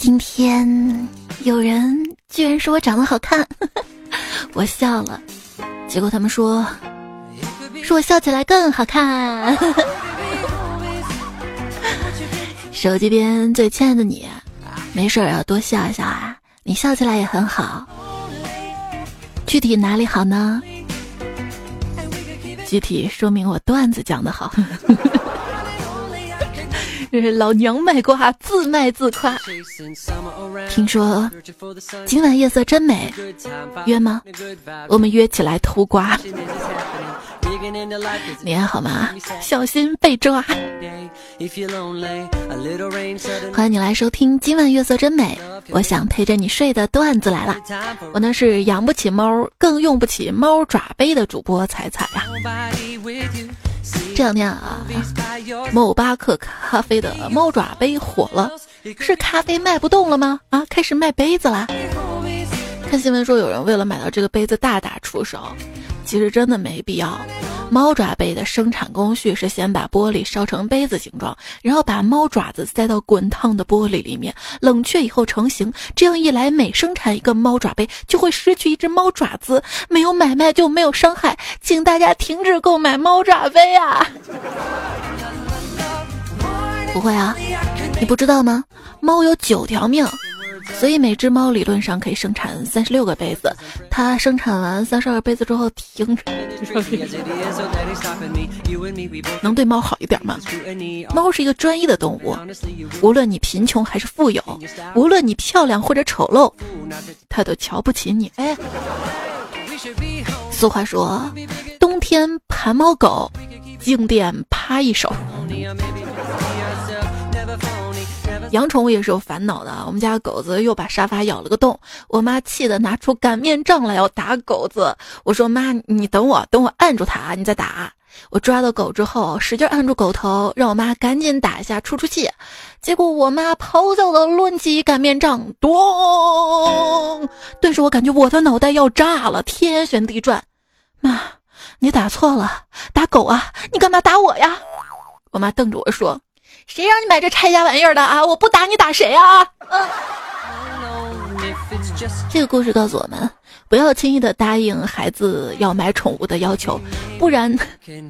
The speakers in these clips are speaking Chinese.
今天有人居然说我长得好看，我笑了。结果他们说，说我笑起来更好看。手机边最亲爱的你，没事要多笑一笑啊，你笑起来也很好。具体哪里好呢？具体说明我段子讲的好。这是老娘卖瓜，自卖自夸。听说今晚夜色真美，约吗？我们约起来偷瓜。你还好吗？小心被抓。欢迎你来收听今晚月色真美。我想陪着你睡的段子来了。我呢是养不起猫，更用不起猫爪杯的主播彩彩呀。这两天啊，某巴克咖啡的猫爪杯火了，是咖啡卖不动了吗？啊，开始卖杯子啦！看新闻说有人为了买到这个杯子大打出手，其实真的没必要。猫爪杯的生产工序是先把玻璃烧成杯子形状，然后把猫爪子塞到滚烫的玻璃里面，冷却以后成型。这样一来，每生产一个猫爪杯就会失去一只猫爪子，没有买卖就没有伤害，请大家停止购买猫爪杯啊！不会啊，你不知道吗？猫有九条命。所以每只猫理论上可以生产三十六个杯子，它生产完三十二个杯子之后停，能对猫好一点吗？猫是一个专一的动物，无论你贫穷还是富有，无论你漂亮或者丑陋，它都瞧不起你。哎，俗话说，冬天盘猫狗，静电趴一手。养宠物也是有烦恼的。我们家狗子又把沙发咬了个洞，我妈气得拿出擀面杖来要打狗子。我说妈，你等我，等我按住它，你再打。我抓到狗之后，使劲按住狗头，让我妈赶紧打一下出出气。结果我妈咆哮的抡起擀面杖，咚！顿时我感觉我的脑袋要炸了，天旋地转。妈，你打错了，打狗啊！你干嘛打我呀？我妈瞪着我说。谁让你买这拆家玩意儿的啊！我不打你打谁啊？这个故事告诉我们，不要轻易的答应孩子要买宠物的要求，不然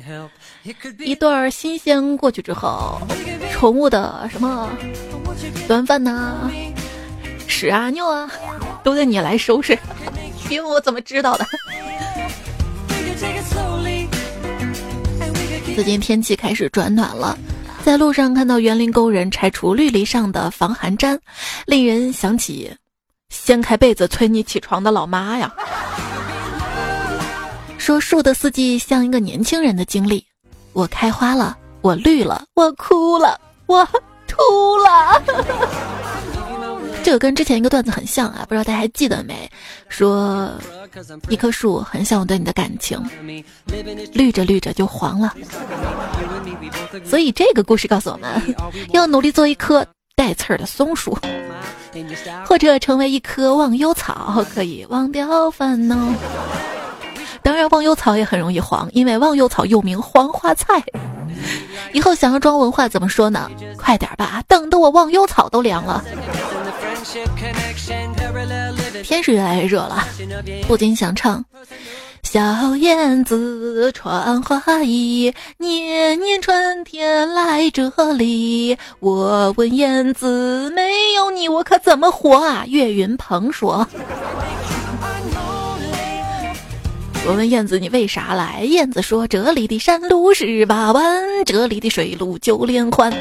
一段新鲜过去之后，宠物的什么端饭呐、屎啊、尿啊，都得你来收拾。别问我怎么知道的。最近天气开始转暖了。在路上看到园林工人拆除绿篱上的防寒毡，令人想起掀开被子催你起床的老妈呀。说树的四季像一个年轻人的经历，我开花了，我绿了，我哭了，我秃了。这个跟之前一个段子很像啊，不知道大家还记得没？说一棵树很像我对你的感情，绿着绿着就黄了。所以这个故事告诉我们，要努力做一棵带刺儿的松树，或者成为一棵忘忧草，可以忘掉烦恼。当然，忘忧草也很容易黄，因为忘忧草又名黄花菜。以后想要装文化怎么说呢？快点吧，等得我忘忧草都凉了。天是越来越热了，不禁想唱：小燕子穿花衣，年年春天来这里。我问燕子，没有你我可怎么活啊？岳云鹏说。我问燕子你为啥来？燕子说这里的山路十八弯，这里的水路九连环。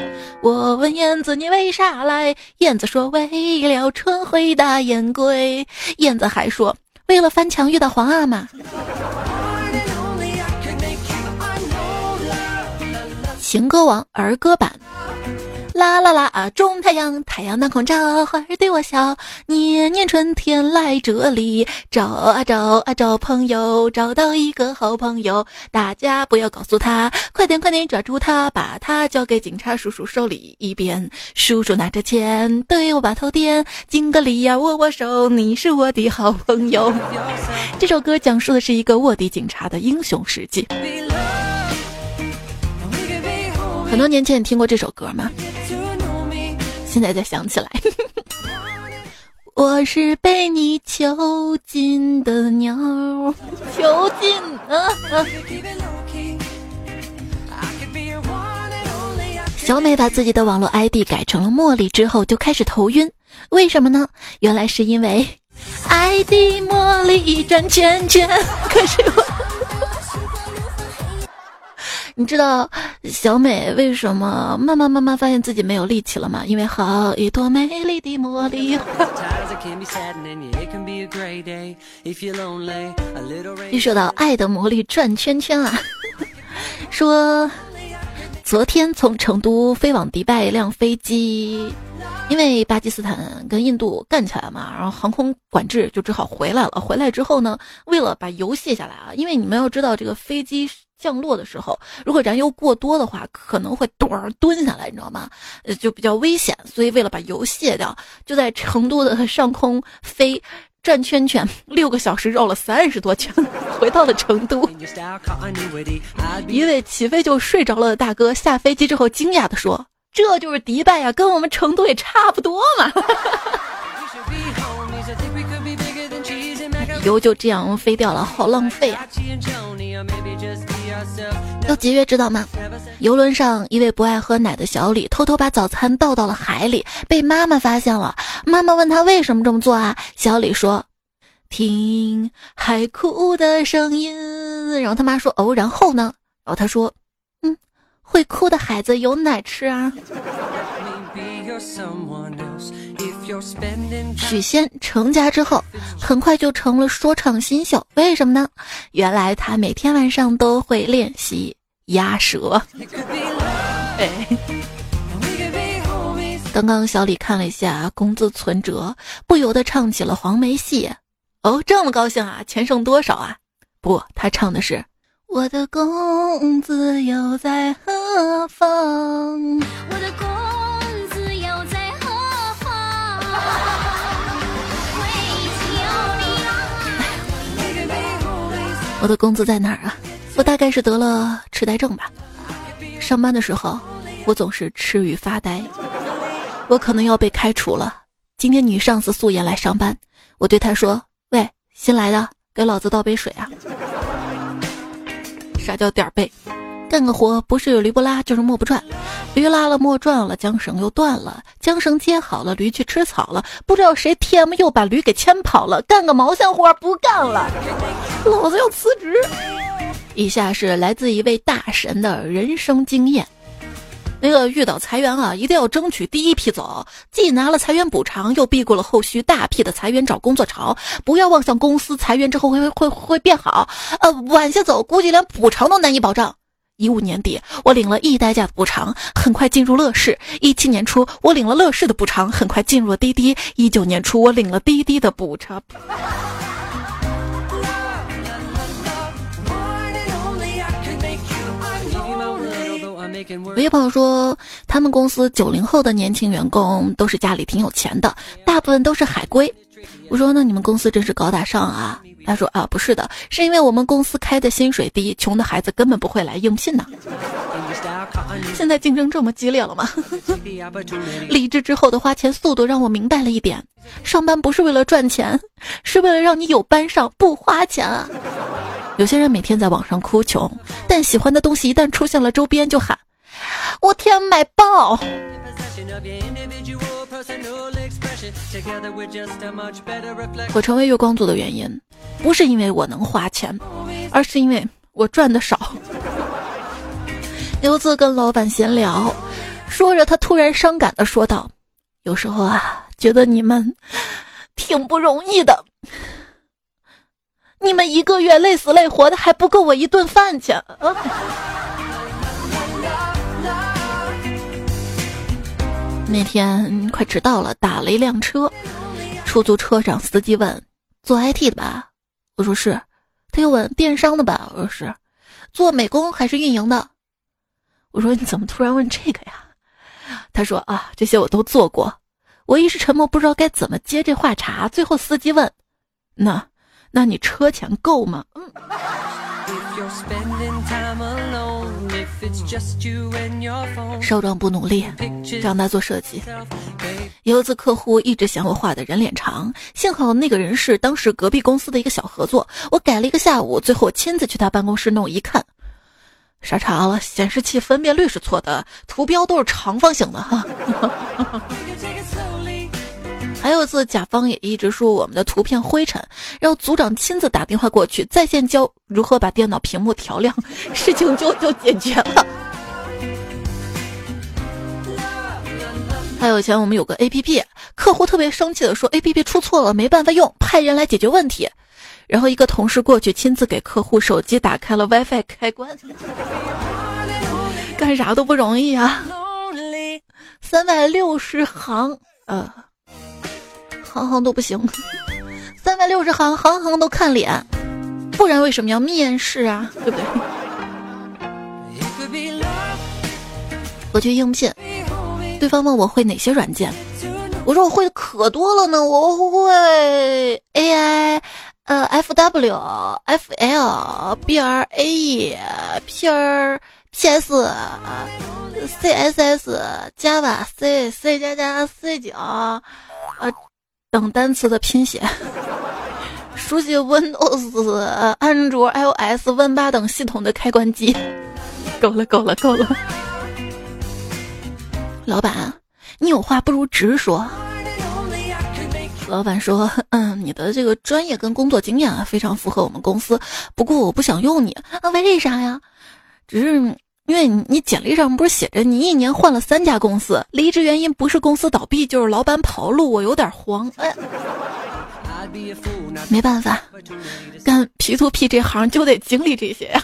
我问燕子你为啥来？燕子说为了春回大雁归。燕子还说为了翻墙遇到皇阿玛。情歌王儿歌版。啦啦啦啊！种太阳，太阳当空照，花儿对我笑。年年春天来这里，找啊找啊找朋友，找到一个好朋友。大家不要告诉他，快点快点抓住他，把他交给警察叔叔手里。一边叔叔拿着钱对我把头点，敬个礼呀，握握手，你是我的好朋友。这首歌讲述的是一个卧底警察的英雄事迹。很多年前你听过这首歌吗？现在才想起来。我是被你囚禁的鸟，囚禁啊！小美把自己的网络 ID 改成了茉莉之后，就开始头晕。为什么呢？原来是因为 ID 茉莉转圈圈。可是我，你知道小美为什么慢慢慢慢发现自己没有力气了吗？因为好一朵美丽的茉莉花。一说到爱的魔力转圈圈啊，说。昨天从成都飞往迪拜一辆飞机，因为巴基斯坦跟印度干起来嘛，然后航空管制就只好回来了。回来之后呢，为了把油卸下来啊，因为你们要知道，这个飞机降落的时候，如果燃油过多的话，可能会咚儿蹲下来，你知道吗？呃，就比较危险。所以为了把油卸掉，就在成都的上空飞。转圈圈六个小时绕了三十多圈，回到了成都。一位起飞就睡着了的大哥下飞机之后惊讶地说：“这就是迪拜呀，跟我们成都也差不多嘛。”油就这样飞掉了，好浪费啊！要节约知道吗？游轮上一位不爱喝奶的小李偷偷把早餐倒到了海里，被妈妈发现了。妈妈问他为什么这么做啊？小李说：“听海哭的声音。”然后他妈说：“哦，然后呢？”然后他说：“嗯，会哭的孩子有奶吃啊。”许仙成家之后，很快就成了说唱新秀。为什么呢？原来他每天晚上都会练习鸭舌。刚刚小李看了一下工资存折，不由得唱起了黄梅戏。哦，这么高兴啊？钱剩多少啊？不，他唱的是我的工资又在何方？我的工资在哪儿啊？我大概是得了痴呆症吧。上班的时候，我总是吃与发呆。我可能要被开除了。今天女上司素颜来上班，我对她说：“喂，新来的，给老子倒杯水啊！”啥叫点儿背？干个活不是驴不拉就是磨不转，驴拉了磨转了，缰绳又断了，缰绳接好了，驴去吃草了，不知道谁 T M 又把驴给牵跑了，干个毛线活不干了，老子要辞职。以下是来自一位大神的人生经验。那个遇到裁员啊，一定要争取第一批走，既拿了裁员补偿，又避过了后续大批的裁员找工作潮。不要妄想公司裁员之后会会会会变好，呃，晚些走，估计连补偿都难以保障。一五年底，我领了一代驾的补偿，很快进入乐视；一七年初，我领了乐视的补偿，很快进入了滴滴；一九年初，我领了滴滴的补偿。有些朋友说，他们公司九零后的年轻员工都是家里挺有钱的，大部分都是海归。我说，那你们公司真是高大上啊。他说啊，不是的，是因为我们公司开的薪水低，穷的孩子根本不会来应聘呢。现在竞争这么激烈了吗？离职之后的花钱速度让我明白了一点：上班不是为了赚钱，是为了让你有班上不花钱啊。有些人每天在网上哭穷，但喜欢的东西一旦出现了周边就喊：我天，买爆！我成为月光族的原因，不是因为我能花钱，而是因为我赚的少。刘子跟老板闲聊，说着，他突然伤感的说道：“有时候啊，觉得你们挺不容易的，你们一个月累死累活的，还不够我一顿饭钱。”那天快迟到了，打了一辆车，出租车上司机问：“做 IT 的吧？”我说是。他又问：“电商的吧？”我说是。做美工还是运营的？我说：“你怎么突然问这个呀？”他说：“啊，这些我都做过。”我一时沉默，不知道该怎么接这话茬。最后司机问：“那，那你车钱够吗？”嗯。少壮不努力，让他做设计。有一次客户一直嫌我画的人脸长，幸好那个人是当时隔壁公司的一个小合作，我改了一个下午，最后亲自去他办公室弄一看，傻叉了，显示器分辨率是错的，图标都是长方形的哈。还有一次，甲方也一直说我们的图片灰尘，让组长亲自打电话过去，在线教如何把电脑屏幕调亮，事情就就解决了。还有以前我们有个 A P P，客户特别生气的说 A P P 出错了，没办法用，派人来解决问题。然后一个同事过去亲自给客户手机打开了 WiFi 开关，干啥都不容易啊！三百六十行，呃。行行都不行，三百六十行，行行都看脸，不然为什么要面试啊？对不对？我去应聘，对方问我会哪些软件，我说我会的可多了呢，我会 AI，呃，FW、FL、BRAE、PR、PS、CSS、Java、C、C 加加、C 九，啊。等单词的拼写，熟悉 Windows、安卓、iOS、Win 八等系统的开关机，够了，够了，够了。老板，你有话不如直说。老板说：“嗯，你的这个专业跟工作经验啊，非常符合我们公司。不过我不想用你啊，为啥呀？只是因为你简历上不是写着你一年换了三家公司，离职原因不是公司倒闭就是老板跑路，我有点慌。哎，没办法，干 P to P 这行就得经历这些。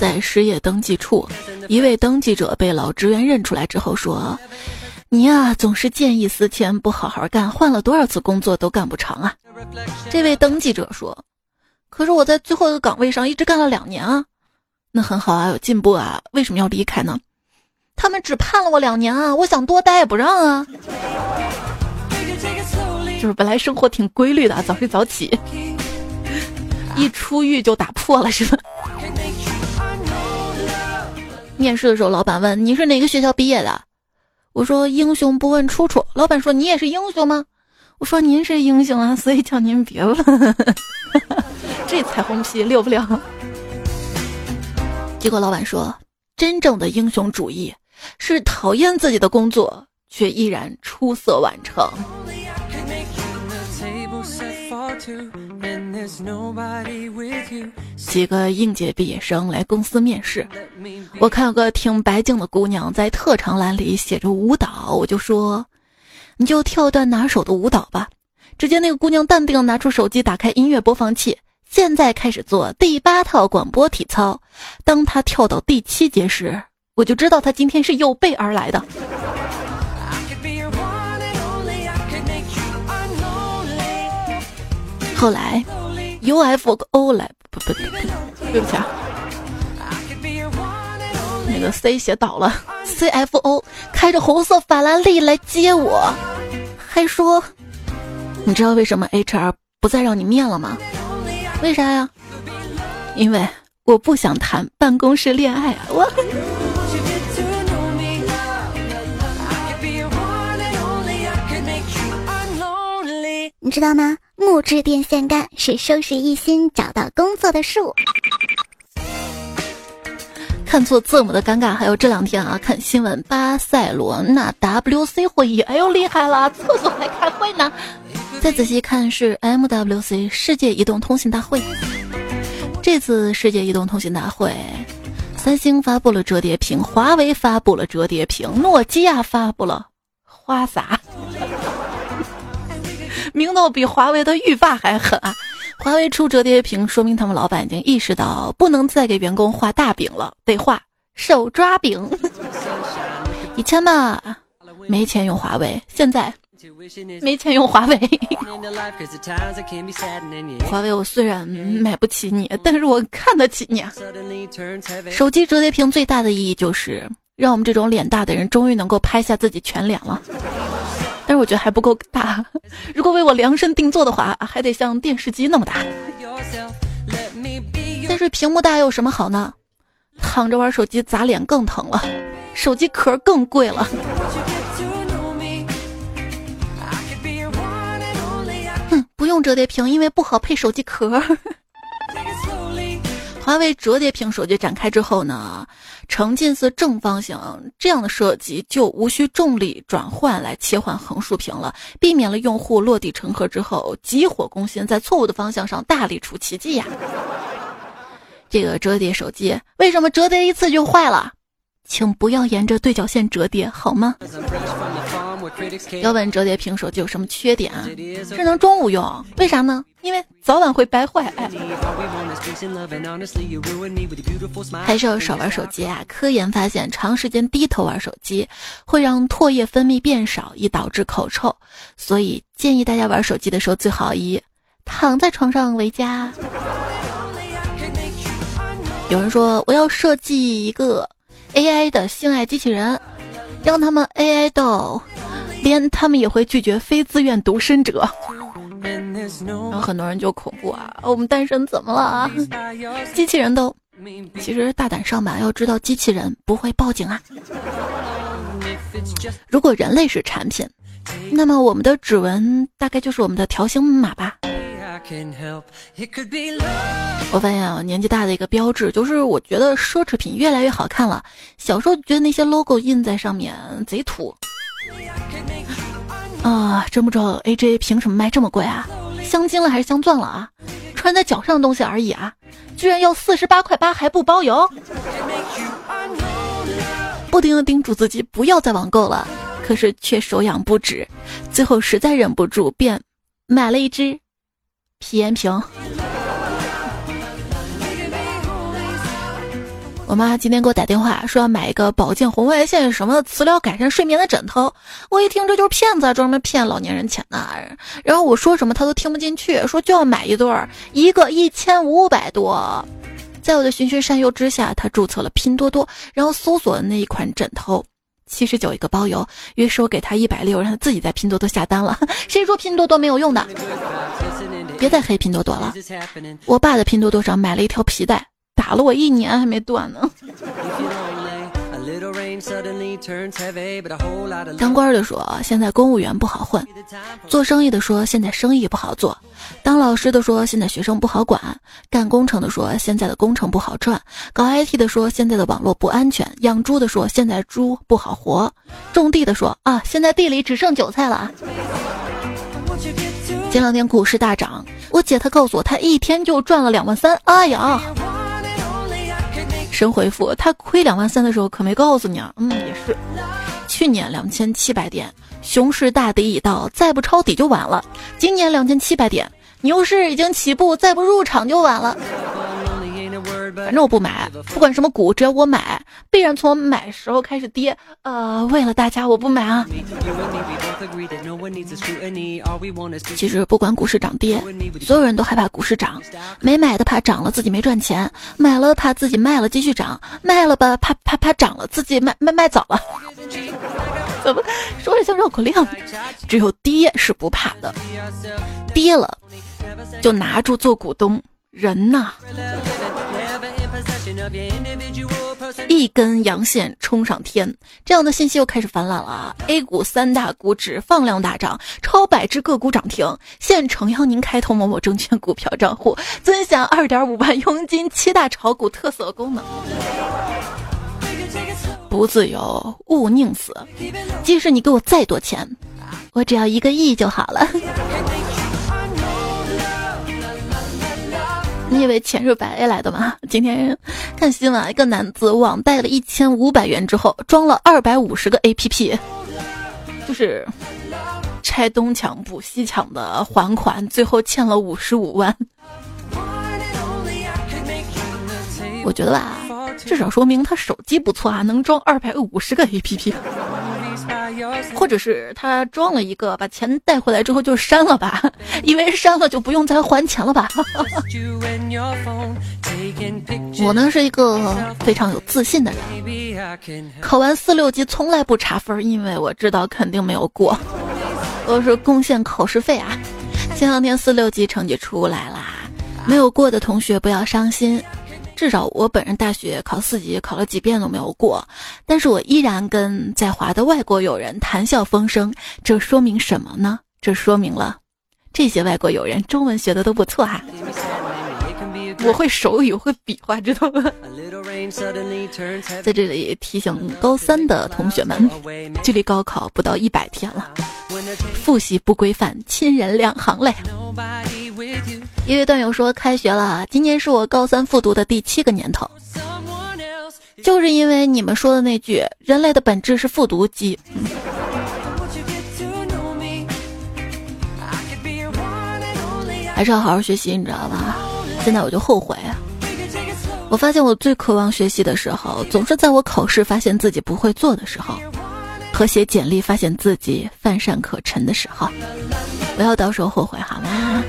在失业登记处，一位登记者被老职员认出来之后说。”你呀，总是见异思迁，不好好干，换了多少次工作都干不长啊！这位登记者说：“可是我在最后一个岗位上一直干了两年啊，那很好啊，有进步啊，为什么要离开呢？”他们只判了我两年啊，我想多待也不让啊。就是本来生活挺规律的，早睡早起，一出狱就打破了，是吧？面试的时候，老板问：“你是哪个学校毕业的？”我说英雄不问出处，老板说你也是英雄吗？我说您是英雄啊，所以叫您别问。这彩虹屁溜不了。结果老板说，真正的英雄主义是讨厌自己的工作，却依然出色完成。几个应届毕业生来公司面试，我看有个挺白净的姑娘在特长栏里写着舞蹈，我就说，你就跳一段拿手的舞蹈吧。只见那个姑娘淡定拿出手机，打开音乐播放器，现在开始做第八套广播体操。当她跳到第七节时，我就知道她今天是有备而来的。后来，UFO 来不不不，对不起啊，那个 C 写倒了，CFO 开着红色法拉利来接我，还说，你知道为什么 HR 不再让你面了吗？为啥呀？因为我不想谈办公室恋爱啊，我。你知道吗？木质电线杆是收拾一心找到工作的树。看错字母的尴尬，还有这两天啊，看新闻，巴塞罗那 WC 会议，哎呦厉害了，厕所还开会呢。再仔细看是 MWC 世界移动通信大会。这次世界移动通信大会，三星发布了折叠屏，华为发布了折叠屏，诺基亚发布了花洒。明道比华为的浴霸还狠啊！华为出折叠屏，说明他们老板已经意识到不能再给员工画大饼了，得画手抓饼。以前嘛，没钱用华为，现在没钱用华为。华为，我虽然买不起你，但是我看得起你。啊！手机折叠屏最大的意义就是让我们这种脸大的人终于能够拍下自己全脸了。但是我觉得还不够大。如果为我量身定做的话，还得像电视机那么大。但是屏幕大有什么好呢？躺着玩手机砸脸更疼了，手机壳更贵了。哼，不用折叠屏，因为不好配手机壳。华为折叠屏手机展开之后呢，呈近似正方形这样的设计就无需重力转换来切换横竖屏了，避免了用户落地成盒之后急火攻心，在错误的方向上大力出奇迹呀。这个折叠手机为什么折叠一次就坏了？请不要沿着对角线折叠好吗？要问折叠屏手机有什么缺点啊？只能中午用，为啥呢？因为早晚会掰坏。还是要少玩手机啊！科研发现，长时间低头玩手机会让唾液分泌变少，易导致口臭。所以建议大家玩手机的时候，最好以躺在床上为佳。有人说，我要设计一个 AI 的性爱机器人，让他们 AI 到。连他们也会拒绝非自愿独身者，然后很多人就恐怖啊，我们单身怎么了啊？机器人都，其实大胆上吧，要知道机器人不会报警啊。如果人类是产品，那么我们的指纹大概就是我们的条形码吧。我发现啊，年纪大的一个标志就是，我觉得奢侈品越来越好看了。小时候觉得那些 logo 印在上面贼土。啊，真不知道 AJ 凭什么卖这么贵啊？镶金了还是镶钻了啊？穿在脚上的东西而已啊，居然要四十八块八还不包邮！不停的叮嘱自己不要再网购了，可是却手痒不止，最后实在忍不住，便买了一支皮炎平。我妈今天给我打电话说要买一个保健红外线什么的磁疗改善睡眠的枕头，我一听这就是骗子，专门骗老年人钱的。然后我说什么她都听不进去，说就要买一对儿，一个一千五百多。在我的循循善诱之下，她注册了拼多多，然后搜索的那一款枕头，七十九一个包邮。于是我给她一百六，让她自己在拼多多下单了。谁说拼多多没有用的？别再黑拼多多了。我爸在拼多多上买了一条皮带。打了我一年还没断呢。当官的说现在公务员不好混，做生意的说现在生意不好做，当老师的说现在学生不好管，干工程的说现在的工程不好赚，搞 IT 的说现在的网络不安全，养猪的说现在猪不好活，种地的说啊现在地里只剩韭菜了。前两天股市大涨，我姐她告诉我她一天就赚了两万三，哎呀。神回复，他亏两万三的时候可没告诉你啊。嗯，也是，去年两千七百点，熊市大底已到，再不抄底就晚了。今年两千七百点，牛市已经起步，再不入场就晚了。反正我不买，不管什么股，只要我买，必然从买时候开始跌。呃，为了大家，我不买啊。其实不管股市涨跌，所有人都害怕股市涨。没买的怕涨了自己没赚钱，买了怕自己卖了继续涨，卖了吧怕怕怕涨了自己卖卖卖早了。怎么说着像绕口令？只有跌是不怕的，跌了就拿住做股东。人呐。一根阳线冲上天，这样的信息又开始泛滥了。A 股三大股指放量大涨，超百只个股涨停。现诚邀您开通某某证券股票账户，尊享二点五万佣金，七大炒股特色功能。不自由勿宁死，即使你给我再多钱，我只要一个亿就好了。你以为钱是白来的吗？今天看新闻，一个男子网贷了一千五百元之后，装了二百五十个 APP，就是拆东墙补西墙的还款，最后欠了五十五万。我觉得吧，至少说明他手机不错啊，能装二百五十个 APP。或者是他装了一个，把钱带回来之后就删了吧，因为删了就不用再还钱了吧。我呢是一个非常有自信的人，考完四六级从来不查分，因为我知道肯定没有过。我是贡献考试费啊。前两天四六级成绩出来啦，没有过的同学不要伤心，至少我本人大学考四级考了几遍都没有过，但是我依然跟在华的外国友人谈笑风生，这说明什么呢？这说明了这些外国友人中文学的都不错哈。我会手语，会比划，知道吗？在这里提醒高三的同学们，距离高考不到一百天了，复习不规范，亲人两行泪。一位段友说：“开学了，今年是我高三复读的第七个年头，就是因为你们说的那句‘人类的本质是复读机’，还是要好好学习，你知道吧？”现在我就后悔啊！我发现我最渴望学习的时候，总是在我考试发现自己不会做的时候，和写简历发现自己乏善可陈的时候。不要到时候后悔好吗？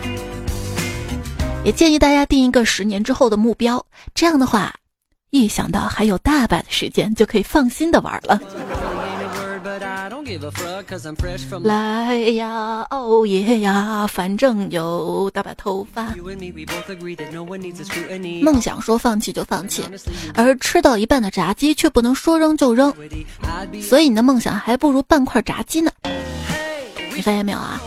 也建议大家定一个十年之后的目标，这样的话，一想到还有大把的时间，就可以放心的玩了。来呀，哦耶呀，反正有大把头发。梦想说放弃就放弃，而吃到一半的炸鸡却不能说扔就扔，所以你的梦想还不如半块炸鸡呢。你发现没有啊？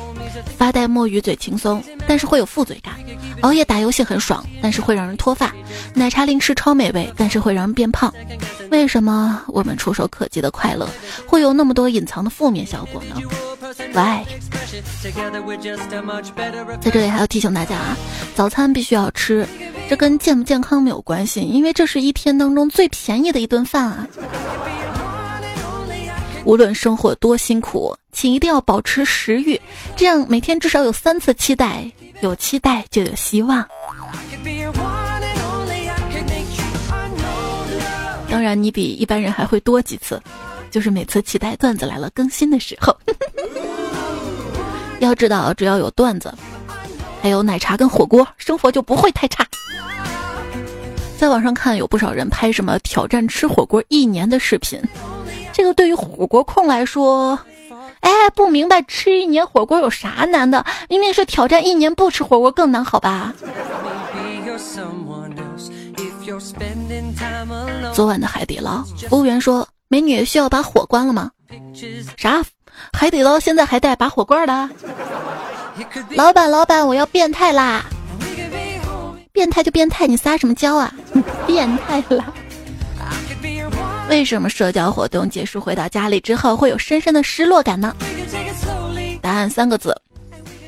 发呆摸鱼嘴轻松，但是会有负罪感；熬夜打游戏很爽，但是会让人脱发；奶茶零食超美味，但是会让人变胖。为什么我们触手可及的快乐会有那么多隐藏的负面效果呢？Why？在这里还要提醒大家啊，早餐必须要吃，这跟健不健康没有关系，因为这是一天当中最便宜的一顿饭啊。无论生活多辛苦，请一定要保持食欲，这样每天至少有三次期待，有期待就有希望。当然，你比一般人还会多几次，就是每次期待段子来了更新的时候。要知道，只要有段子，还有奶茶跟火锅，生活就不会太差。在网上看，有不少人拍什么挑战吃火锅一年的视频。这个对于火锅控来说，哎，不明白吃一年火锅有啥难的？明明是挑战一年不吃火锅更难，好吧？昨晚的海底捞，服务员说：“美女需要把火关了吗？”啥？海底捞现在还带拔火罐的？老板，老板，我要变态啦！变态就变态，你撒什么娇啊？变态啦！为什么社交活动结束回到家里之后会有深深的失落感呢？答案三个字：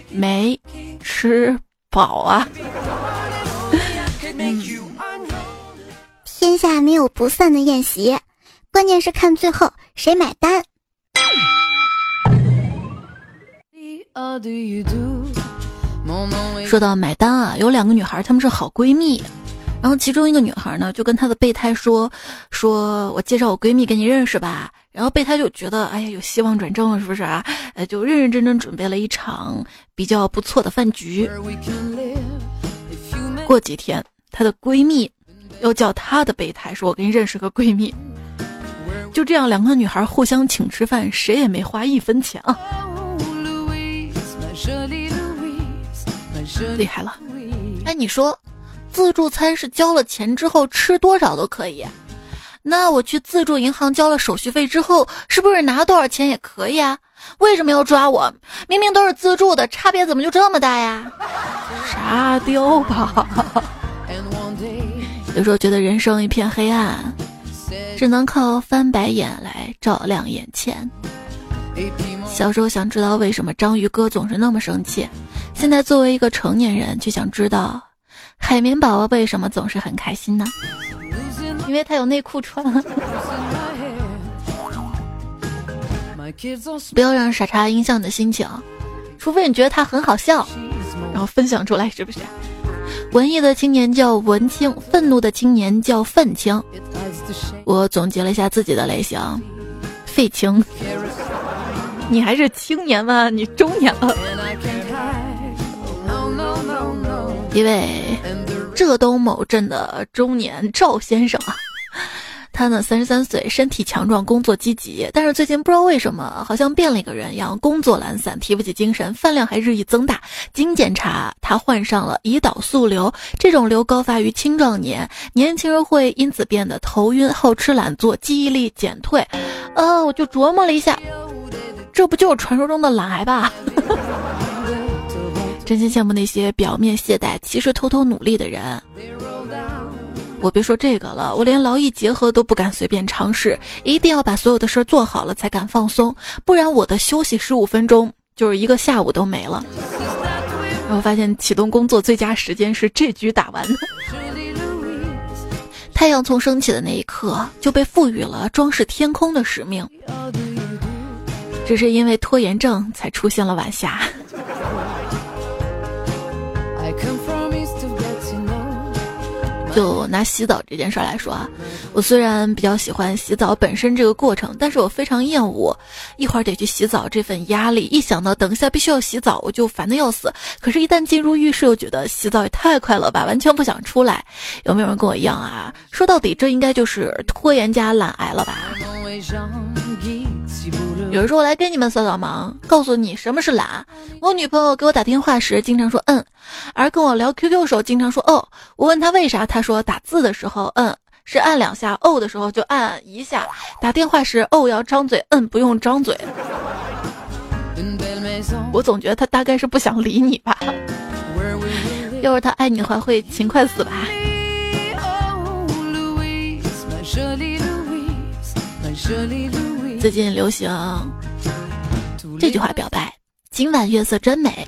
没吃饱啊！天下没有不散的宴席，关键是看最后谁买单。说到买单啊，有两个女孩，她们是好闺蜜。然后其中一个女孩呢，就跟她的备胎说：“说我介绍我闺蜜给你认识吧。”然后备胎就觉得，哎呀，有希望转正了，是不是啊？呃，就认认真真准备了一场比较不错的饭局。过几天，她的闺蜜又叫她的备胎说：“我给你认识个闺蜜。”就这样，两个女孩互相请吃饭，谁也没花一分钱啊！厉害了！哎，你说。自助餐是交了钱之后吃多少都可以，那我去自助银行交了手续费之后，是不是拿多少钱也可以啊？为什么要抓我？明明都是自助的，差别怎么就这么大呀？沙雕吧！有时候觉得人生一片黑暗，只能靠翻白眼来照亮眼前。小时候想知道为什么章鱼哥总是那么生气，现在作为一个成年人，却想知道。海绵宝宝为什么总是很开心呢？因为他有内裤穿。不要让傻叉影响你的心情，除非你觉得他很好笑，然后分享出来，是不是？文艺的青年叫文青，愤怒的青年叫愤青。我总结了一下自己的类型：废青。你还是青年吗？你中年了。一位浙东某镇的中年赵先生啊，他呢，三十三岁，身体强壮，工作积极，但是最近不知道为什么，好像变了一个人一样，工作懒散，提不起精神，饭量还日益增大。经检查，他患上了胰岛素瘤，这种瘤高发于青壮年，年轻人会因此变得头晕、好吃懒做、记忆力减退。呃，我就琢磨了一下，这不就是传说中的懒癌吧？真心羡慕那些表面懈怠，其实偷偷努力的人。我别说这个了，我连劳逸结合都不敢随便尝试，一定要把所有的事儿做好了才敢放松，不然我的休息十五分钟就是一个下午都没了。然后发现启动工作最佳时间是这局打完。太阳从升起的那一刻就被赋予了装饰天空的使命，只是因为拖延症才出现了晚霞。就拿洗澡这件事来说啊，我虽然比较喜欢洗澡本身这个过程，但是我非常厌恶一会儿得去洗澡这份压力。一想到等一下必须要洗澡，我就烦的要死。可是，一旦进入浴室，又觉得洗澡也太快了吧，完全不想出来。有没有人跟我一样啊？说到底，这应该就是拖延加懒癌了吧？有人说：“我来给你们扫扫盲，告诉你什么是懒。”我女朋友给我打电话时经常说“嗯”，而跟我聊 QQ 时候经常说“哦”。我问她为啥，她说打字的时候“嗯”是按两下，“哦”的时候就按一下。打电话时“哦”要张嘴，“嗯”不用张嘴。我总觉得她大概是不想理你吧。要是她爱你的话，会勤快死吧。最近流行这句话表白：“今晚月色真美。”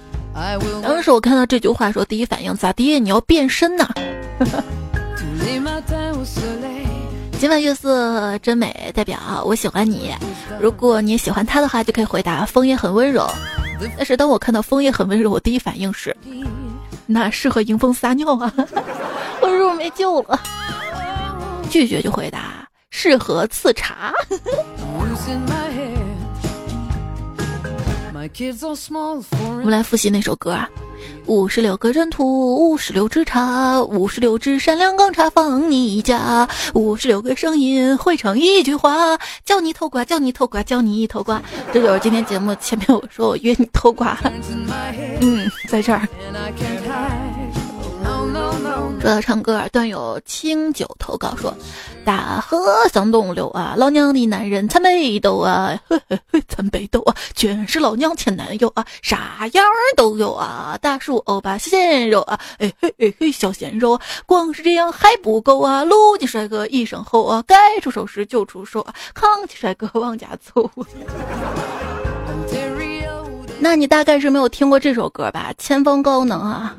当时我看到这句话，说第一反应咋地？你要变身呐！今晚月色真美，代表我喜欢你。如果你喜欢他的话，就可以回答风也很温柔。但是当我看到风也很温柔，我第一反应是，那适合迎风撒尿啊！我是不是没救了？拒绝就回答。适合刺茶。我们来复习那首歌啊，五十六个人土，五十六支茶，五十六支善良钢茶放你家，五十六个声音汇成一句话，叫你偷瓜，叫你偷瓜，叫你偷瓜。这就是今天节目前面我说我约你偷瓜，嗯，在这儿。说到唱歌，段友清酒投稿说：“大河向东流啊，老娘的男人参北斗啊，参北斗啊，全是老娘前男友啊，啥样都有啊，大叔欧巴小鲜肉啊，哎嘿嘿嘿小鲜肉，光是这样还不够啊，撸起帅哥一声吼啊，该出手时就出手啊，扛起帅哥往家走。那你大概是没有听过这首歌吧？前方高能啊！”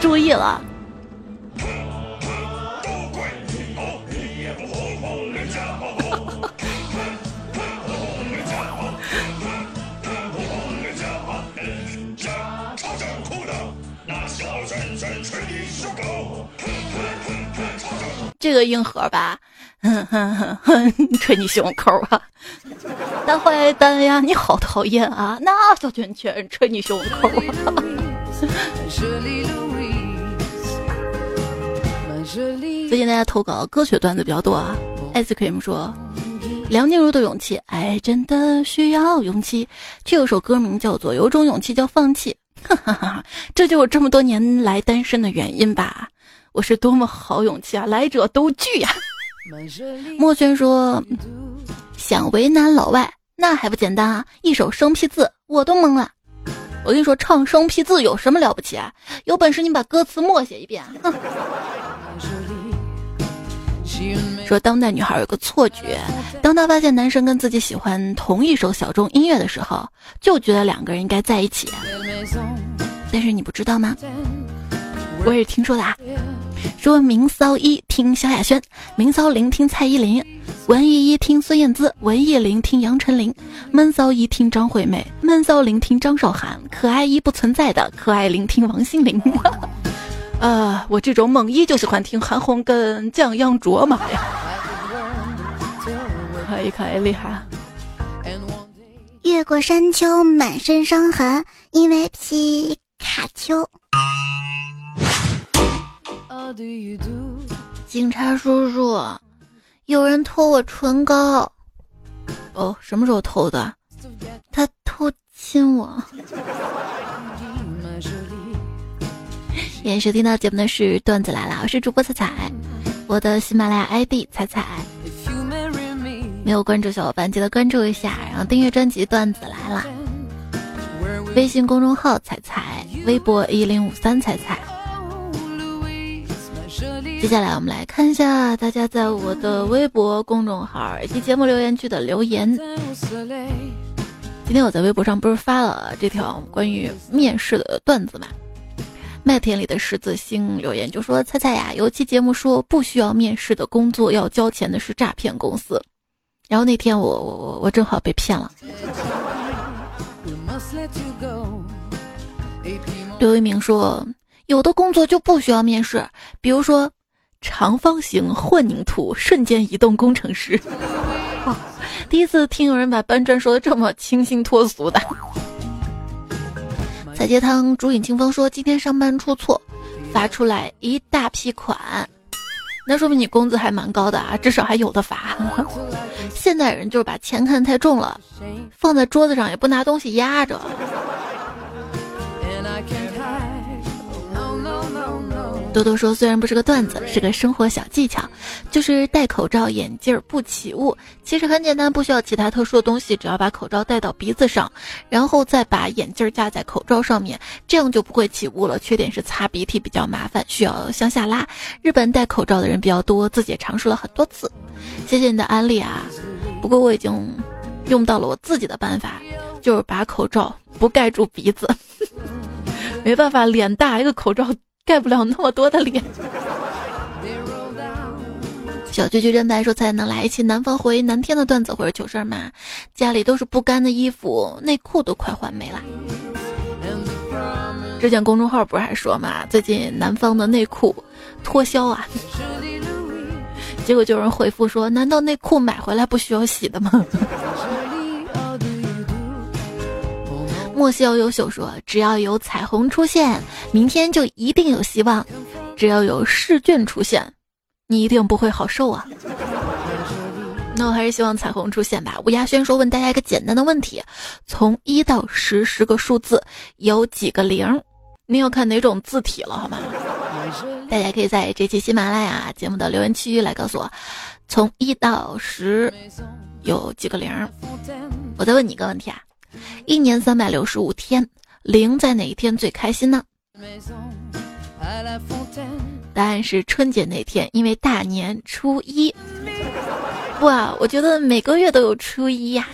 注意了！这个硬核吧，哼哼哼哼，捶你胸口啊！大坏蛋呀，你好讨厌啊！那小拳拳捶你胸口啊！最近大家投稿歌曲段子比较多啊。ice cream 说：“梁静茹的勇气，爱真的需要勇气。”这有首歌名叫做《有种勇气叫放弃》，哈哈哈，这就我这么多年来单身的原因吧。我是多么好勇气啊，来者都拒呀。墨轩说：“想为难老外，那还不简单啊？一首生僻字，我都懵了。我跟你说，唱生僻字有什么了不起啊？有本事你把歌词默写一遍。”。说当代女孩有个错觉，当她发现男生跟自己喜欢同一首小众音乐的时候，就觉得两个人应该在一起。但是你不知道吗？我也听说的啊。说明骚一听萧亚轩，明骚零听蔡依林，文艺一听孙燕姿，文艺零听杨丞琳，闷骚一听张惠妹，闷骚零听张韶涵，可爱一不存在的可爱零听王心凌。呃，我这种猛一就喜欢听韩红跟降央卓玛呀，可以可以厉害。越过山丘，满身伤痕，因为皮卡丘。警察叔叔，有人偷我唇膏。哦，什么时候偷的？他偷亲我。也是听到节目的是段子来了，我是主播彩彩，我的喜马拉雅 ID 彩彩。没有关注小伙伴记得关注一下，然后订阅专辑段子来了。微信公众号彩彩，微博一零五三彩彩。接下来我们来看一下大家在我的微博公众号以及节目留言区的留言。今天我在微博上不是发了这条关于面试的段子嘛？麦田里的十字星留言就说：“猜猜呀，有期节目说不需要面试的工作要交钱的是诈骗公司。”然后那天我我我我正好被骗了。刘一鸣说：“有的工作就不需要面试，比如说长方形混凝土瞬间移动工程师。”哇，第一次听有人把搬砖说的这么清新脱俗的。彩街汤竹影清风说：“今天上班出错，罚出来一大批款，那说明你工资还蛮高的啊，至少还有的罚。现代人就是把钱看太重了，放在桌子上也不拿东西压着。”多多说，虽然不是个段子，是个生活小技巧，就是戴口罩、眼镜儿不起雾。其实很简单，不需要其他特殊的东西，只要把口罩戴到鼻子上，然后再把眼镜架在口罩上面，这样就不会起雾了。缺点是擦鼻涕比较麻烦，需要向下拉。日本戴口罩的人比较多，自己也尝试了很多次。谢谢你的安利啊！不过我已经用到了我自己的办法，就是把口罩不盖住鼻子。没办法，脸大，一个口罩。盖不了那么多的脸。小菊菊真白说：“才能来一期南方回南天的段子或者糗事吗？家里都是不干的衣服，内裤都快换没了。之前公众号不是还说嘛，最近南方的内裤脱销啊。结果就有人回复说：难道内裤买回来不需要洗的吗？” 莫西欧优秀说：“只要有彩虹出现，明天就一定有希望；只要有试卷出现，你一定不会好受啊。”那我还是希望彩虹出现吧。吴亚轩说：“问大家一个简单的问题，从一到十十个数字有几个零？你要看哪种字体了，好吗？”大家可以在这期喜马拉雅节目的留言区来告诉我，从一到十有几个零。我再问你一个问题啊。一年三百六十五天，零在哪一天最开心呢？答案是春节那天，因为大年初一。不啊，我觉得每个月都有初一呀。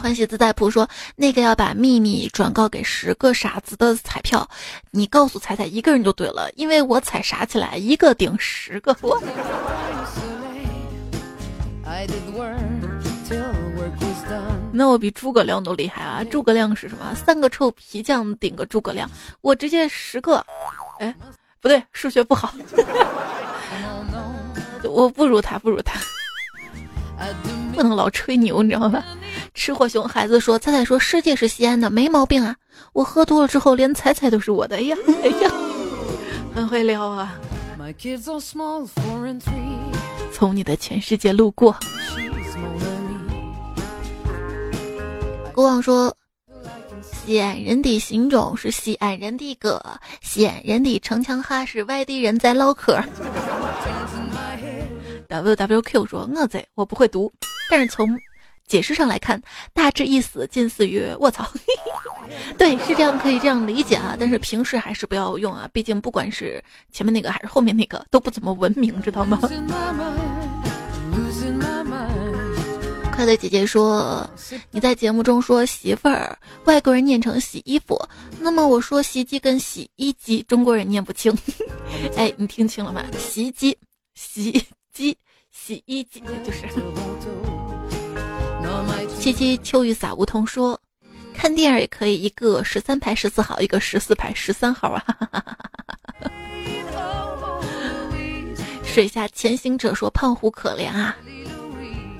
欢喜自在铺说，那个要把秘密转告给十个傻子的彩票，你告诉彩彩一个人就对了，因为我彩傻起来一个顶十个。我那我比诸葛亮都厉害啊！诸葛亮是什么？三个臭皮匠顶个诸葛亮，我直接十个。哎，不对，数学不好，我不如他，不如他，不能老吹牛，你知道吧？吃货熊孩子说：“彩彩说世界是西安的，没毛病啊！我喝多了之后，连彩彩都是我的。”哎呀，哎呀，很会撩啊！从你的全世界路过。国王说：“西安人的心中是西安人的歌，西安人的城墙哈是外地人在唠嗑。”W W Q 说：“我在，我不会读，但是从解释上来看，大致意思近似于‘卧槽’。对，是这样，可以这样理解啊。但是平时还是不要用啊，毕竟不管是前面那个还是后面那个，都不怎么文明，知道吗？”快乐姐姐说：“你在节目中说媳妇儿，外国人念成洗衣服，那么我说洗衣机跟洗衣机，中国人念不清。哎，你听清了吗？洗衣机、洗衣机、洗衣机，就是。”七七秋雨洒梧桐说：“看电影也可以，一个十三排十四号，一个十四排十三号啊。”水下潜行者说：“胖虎可怜啊。”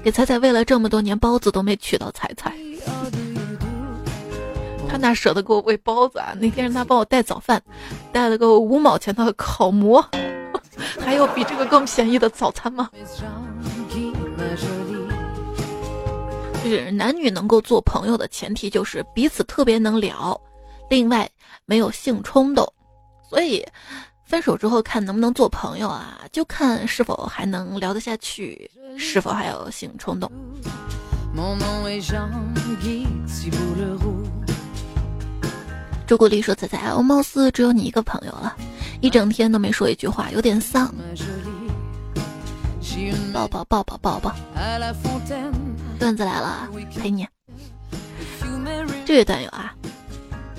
给彩彩喂了这么多年包子都没娶到彩彩，他哪舍得给我喂包子啊？那天让他帮我带早饭，带了个五毛钱的烤馍，还有比这个更便宜的早餐吗？就是男女能够做朋友的前提就是彼此特别能聊，另外没有性冲动，所以分手之后看能不能做朋友啊，就看是否还能聊得下去，是否还有性冲动。朱古力说：“仔仔，我貌似只有你一个朋友了，一整天都没说一句话，有点丧。”抱抱抱抱抱抱。段子来了，陪你。这位段友啊，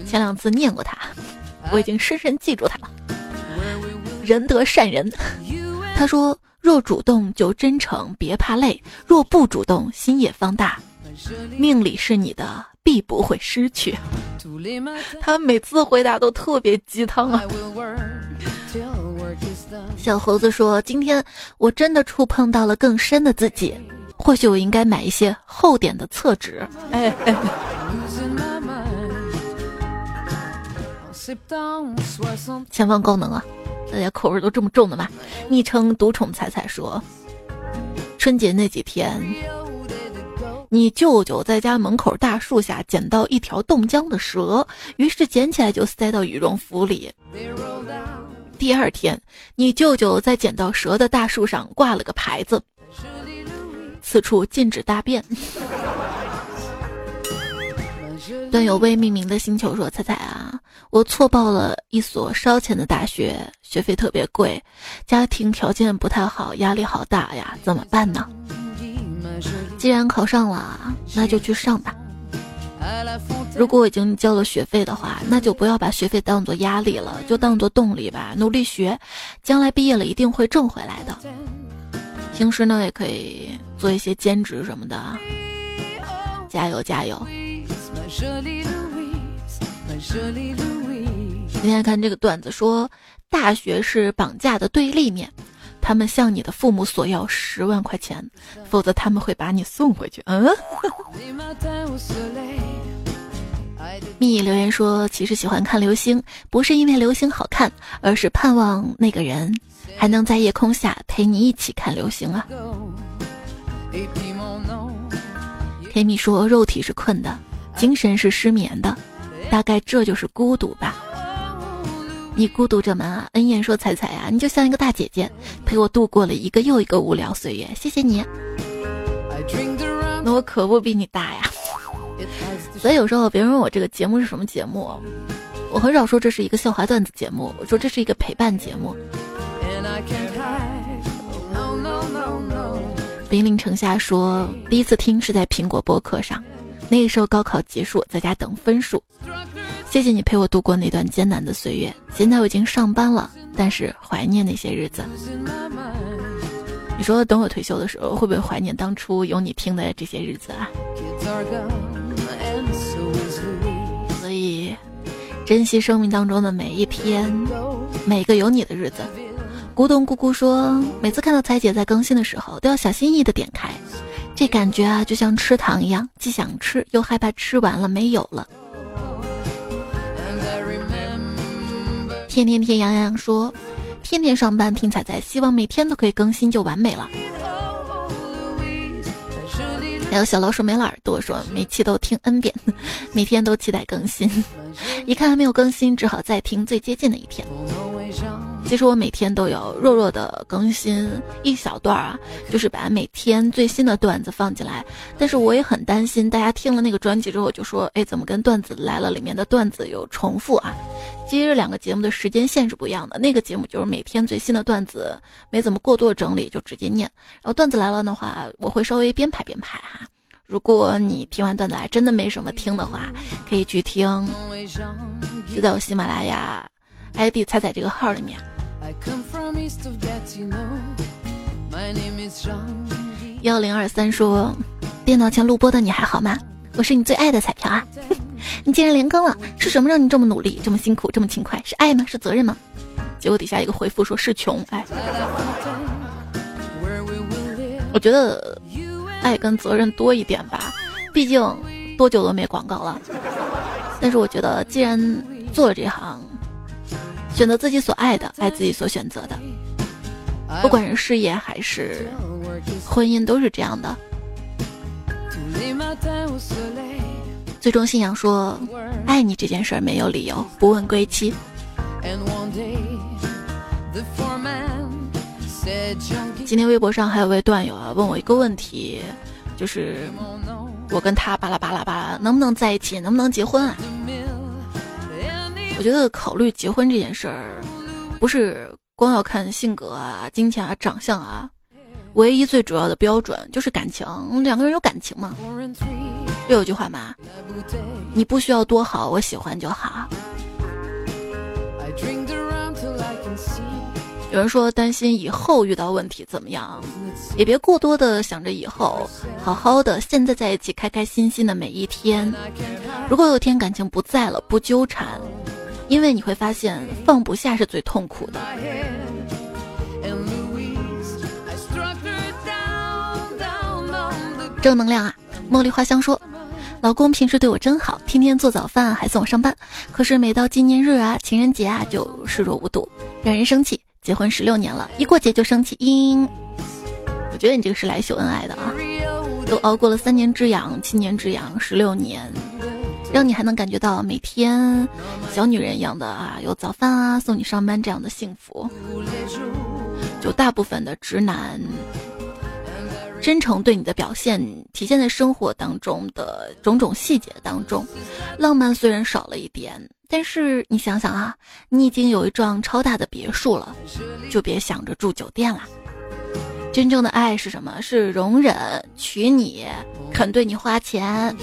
前两次念过他，我已经深深记住他了。仁德善人，他说：“若主动就真诚，别怕累；若不主动，心也放大。命里是你的，必不会失去。”他每次回答都特别鸡汤啊。小猴子说：“今天我真的触碰到了更深的自己，或许我应该买一些厚点的厕纸。”哎，前方高能啊！大家口味都这么重的吗？昵称独宠彩彩说：“春节那几天，你舅舅在家门口大树下捡到一条冻僵的蛇，于是捡起来就塞到羽绒服里。”第二天，你舅舅在捡到蛇的大树上挂了个牌子：“此处禁止大便。”段友未命名的星球说：“彩彩啊，我错报了一所烧钱的大学，学费特别贵，家庭条件不太好，压力好大呀，怎么办呢？既然考上了，那就去上吧。”如果已经交了学费的话，那就不要把学费当做压力了，就当做动力吧，努力学，将来毕业了一定会挣回来的。平时呢，也可以做一些兼职什么的，加油加油！今天看这个段子说，大学是绑架的对立面，他们向你的父母索要十万块钱，否则他们会把你送回去。嗯。蜜留言说：“其实喜欢看流星，不是因为流星好看，而是盼望那个人还能在夜空下陪你一起看流星啊。” K 蜜说：“肉体是困的，精神是失眠的，大概这就是孤独吧。”你孤独着吗？恩燕说：“彩彩啊，你就像一个大姐姐，陪我度过了一个又一个无聊岁月，谢谢你。”那我可不比你大呀。所以有时候别人问我这个节目是什么节目，我很少说这是一个笑话段子节目，我说这是一个陪伴节目。兵临城下说，第一次听是在苹果播客上，那个时候高考结束，在家等分数。谢谢你陪我度过那段艰难的岁月，现在我已经上班了，但是怀念那些日子。你说等我退休的时候，会不会怀念当初有你听的这些日子啊？所以珍惜生命当中的每一天，每个有你的日子。古董姑姑说，每次看到彩姐在更新的时候，都要小心翼翼的点开，这感觉啊，就像吃糖一样，既想吃又害怕吃完了没有了。天天天洋洋说，天天上班听彩彩，希望每天都可以更新就完美了。还有小老鼠没了耳朵说，每期都听 n 遍，每天都期待更新，一看还没有更新，只好再听最接近的一天。其实我每天都有弱弱的更新一小段啊，就是把每天最新的段子放进来。但是我也很担心大家听了那个专辑之后就说，哎，怎么跟段子来了里面的段子有重复啊？其实两个节目的时间线是不一样的。那个节目就是每天最新的段子，没怎么过多整理就直接念。然后段子来了的话，我会稍微编排编排哈。如果你听完段子来真的没什么听的话，可以去听，就在我喜马拉雅 ID 彩彩这个号里面。幺零二三说，电脑前录播的你还好吗？我是你最爱的彩票啊。你竟然连更了，是什么让你这么努力、这么辛苦、这么勤快？是爱吗？是责任吗？结果底下一个回复说是穷。哎，我觉得爱跟责任多一点吧，毕竟多久都没广告了。但是我觉得，既然做了这行，选择自己所爱的，爱自己所选择的，不管是事业还是婚姻，都是这样的。最终信仰说，爱你这件事没有理由，不问归期。今天微博上还有位段友啊，问我一个问题，就是我跟他巴拉巴拉巴拉能不能在一起，能不能结婚啊？我觉得考虑结婚这件事儿，不是光要看性格啊、金钱啊、长相啊，唯一最主要的标准就是感情，两个人有感情嘛。又有句话嘛，你不需要多好，我喜欢就好。有人说担心以后遇到问题怎么样，也别过多的想着以后，好好的现在在一起，开开心心的每一天。如果有天感情不在了，不纠缠，因为你会发现放不下是最痛苦的。正能量啊！茉莉花香说，老公平时对我真好，天天做早饭还送我上班，可是每到纪念日啊、情人节啊就视若无睹，让人生气。结婚十六年了，一过节就生气。嘤，我觉得你这个是来秀恩爱的啊！都熬过了三年之痒、七年之痒、十六年，让你还能感觉到每天小女人一样的啊，有早饭啊，送你上班这样的幸福。就大部分的直男，真诚对你的表现体现在生活当中的种种细节当中，浪漫虽然少了一点。但是你想想啊，你已经有一幢超大的别墅了，就别想着住酒店了。真正的爱是什么？是容忍、娶你、肯对你花钱。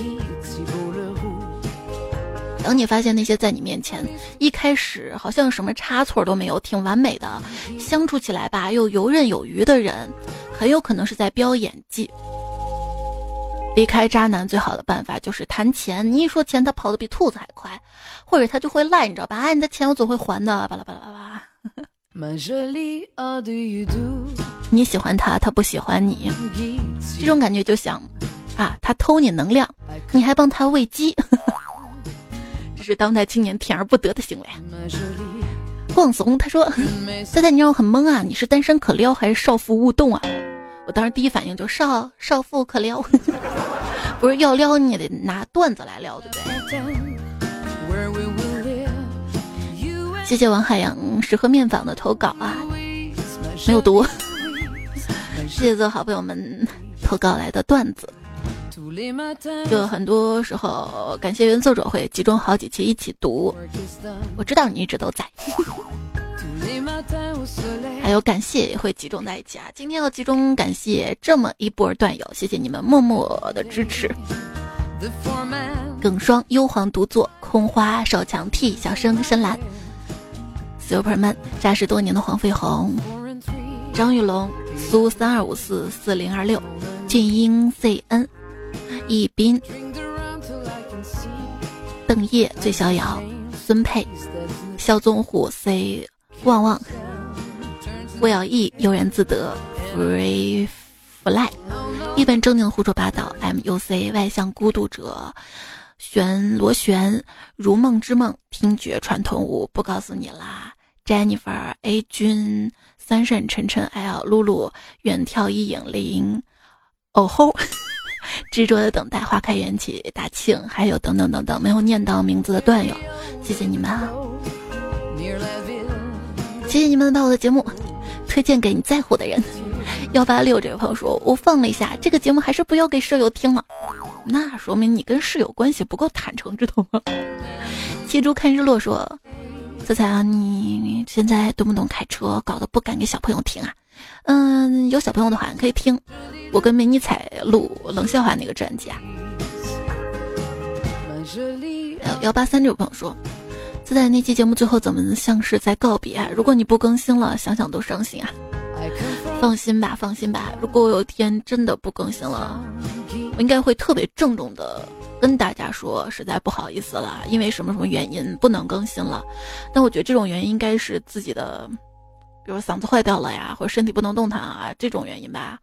等你发现那些在你面前一开始好像什么差错都没有、挺完美的，相处起来吧又游刃有余的人，很有可能是在飙演技。离开渣男最好的办法就是谈钱，你一说钱，他跑得比兔子还快，或者他就会赖，你知道吧？哎，你的钱我总会还的，巴拉巴拉巴拉。你喜欢他，他不喜欢你，这种感觉就像啊，他偷你能量，你还帮他喂鸡，是当代青年甜而不得的行为。逛怂，他说：“猜猜你让我很懵啊，你是单身可撩还是少妇勿动啊？”我当时第一反应就少少妇可撩，不是要撩你也得拿段子来撩，对不对？谢谢王海洋食盒面坊的投稿啊，没有读。谢谢做好朋友们投稿来的段子，就很多时候感谢原作者会集中好几期一起读，我知道你一直都在。还有感谢也会集中在一起啊！今天要集中感谢这么一波段友，谢谢你们默默的支持。耿双、幽黄独坐、空花、手强 T、小生、深蓝、Superman、扎实多年的黄飞鸿、张玉龙、苏三二五四四零二六、俊英 CN、易斌、邓烨、最逍遥、孙佩、肖宗虎 C。旺旺，魏小艺悠然自得，free fly，一本正经胡说八道，muc 外向孤独者，旋螺旋，如梦之梦，听觉传统舞，不告诉你啦，Jennifer A 君，三圣晨晨 L 露露，远眺一影零，哦吼，执着的等待花开缘起，大庆，还有等等等等没有念到名字的段友，谢谢你们啊。谢谢你们把我的节目推荐给你在乎的人。幺八六这位朋友说，我放了一下这个节目，还是不要给舍友听了。那说明你跟室友关系不够坦诚，知道吗？七猪看日落说，彩彩啊，你现在懂不懂开车？搞得不敢给小朋友听啊。嗯，有小朋友的话可以听我跟美妮彩录冷笑话那个专辑啊。幺八三这位朋友说。自在那期节目最后，怎么像是在告别？如果你不更新了，想想都伤心啊！放心吧，放心吧。如果我有一天真的不更新了，我应该会特别郑重的跟大家说，实在不好意思了，因为什么什么原因不能更新了。但我觉得这种原因应该是自己的，比如嗓子坏掉了呀，或者身体不能动弹啊这种原因吧。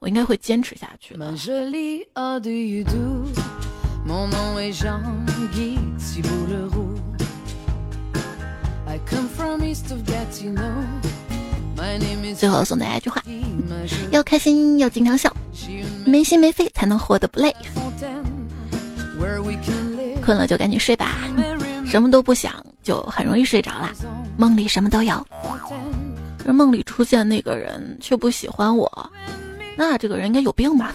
我应该会坚持下去的。最后送大家一句话：要开心，要经常笑，没心没肺才能活得不累。困了就赶紧睡吧，什么都不想就很容易睡着了。梦里什么都有，可梦里出现那个人却不喜欢我，那这个人应该有病吧？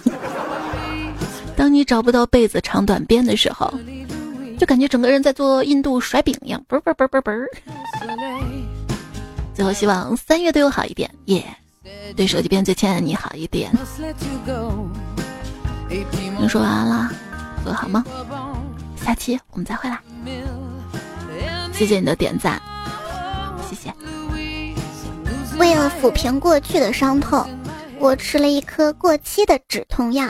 当你找不到被子长短边的时候，就感觉整个人在做印度甩饼一样，嘣嘣嘣嘣嘣。最后希望三月对我好一点，耶！对手机边最亲爱的你好一点。你说完了，做好吗？下期我们再会啦。谢谢你的点赞，谢谢。为了抚平过去的伤痛，我吃了一颗过期的止痛药。